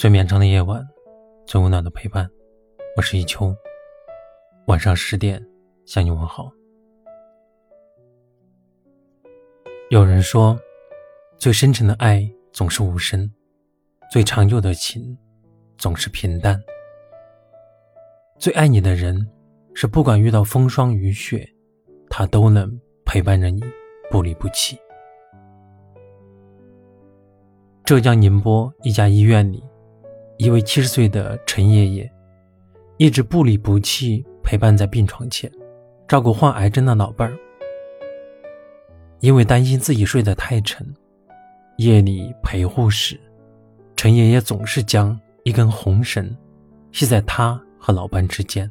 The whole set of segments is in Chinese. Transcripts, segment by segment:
最绵长的夜晚，最温暖的陪伴。我是一秋。晚上十点向你问好。有人说，最深沉的爱总是无声，最长久的情总是平淡。最爱你的人，是不管遇到风霜雨雪，他都能陪伴着你，不离不弃。浙江宁波一家医院里，一位七十岁的陈爷爷，一直不离不弃陪伴在病床前，照顾患癌症的老伴儿。因为担心自己睡得太沉，夜里陪护时，陈爷爷总是将一根红绳系在他和老伴之间。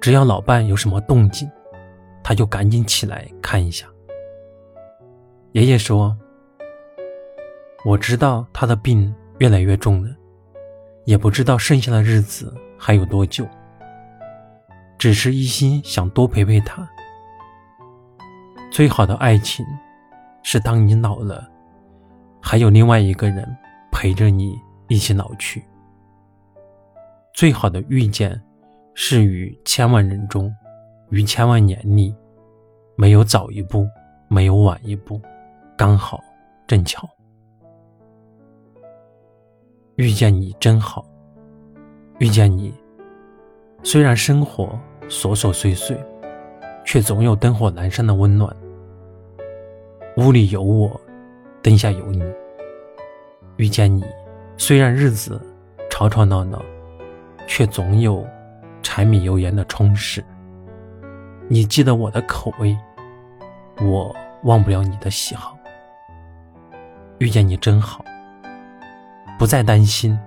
只要老伴有什么动静，他就赶紧起来看一下。爷爷说。我知道他的病越来越重了，也不知道剩下的日子还有多久，只是一心想多陪陪他。最好的爱情，是当你老了，还有另外一个人陪着你一起老去。最好的遇见，是于千万人中，于千万年里，没有早一步，没有晚一步，刚好正巧。遇见你真好，遇见你，虽然生活琐琐碎碎，却总有灯火阑珊的温暖。屋里有我，灯下有你。遇见你，虽然日子吵吵闹闹，却总有柴米油盐的充实。你记得我的口味，我忘不了你的喜好。遇见你真好。不再担心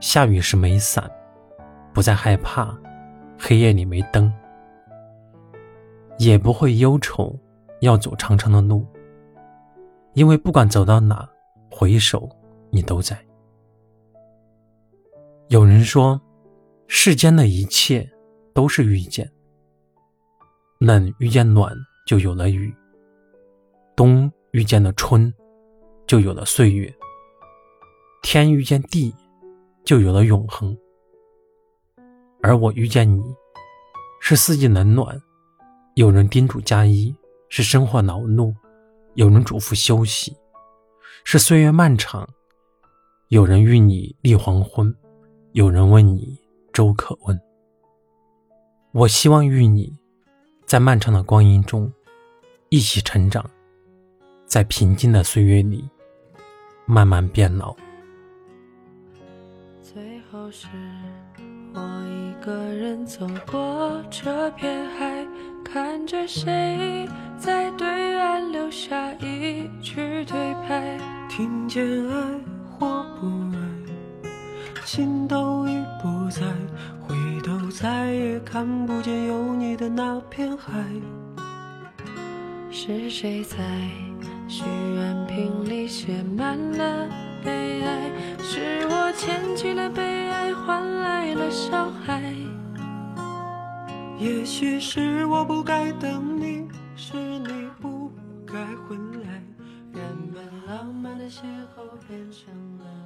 下雨时没伞，不再害怕黑夜里没灯，也不会忧愁要走长长的路，因为不管走到哪，回首你都在。有人说，世间的一切都是遇见，冷遇见暖就有了雨，冬遇见了春就有了岁月。天遇见地，就有了永恒；而我遇见你，是四季冷暖，有人叮嘱加衣；是生活劳碌，有人嘱咐休息；是岁月漫长，有人与你立黄昏，有人问你粥可温。我希望与你，在漫长的光阴中一起成长，在平静的岁月里慢慢变老。后是我一个人走过这片海，看着谁在对岸留下一句对白。听见爱或不爱，心都已不在，回头再也看不见有你的那片海。是谁在许愿瓶里写满了小孩。也许是我不该等你，是你不该回来，原本浪漫的邂逅变成了。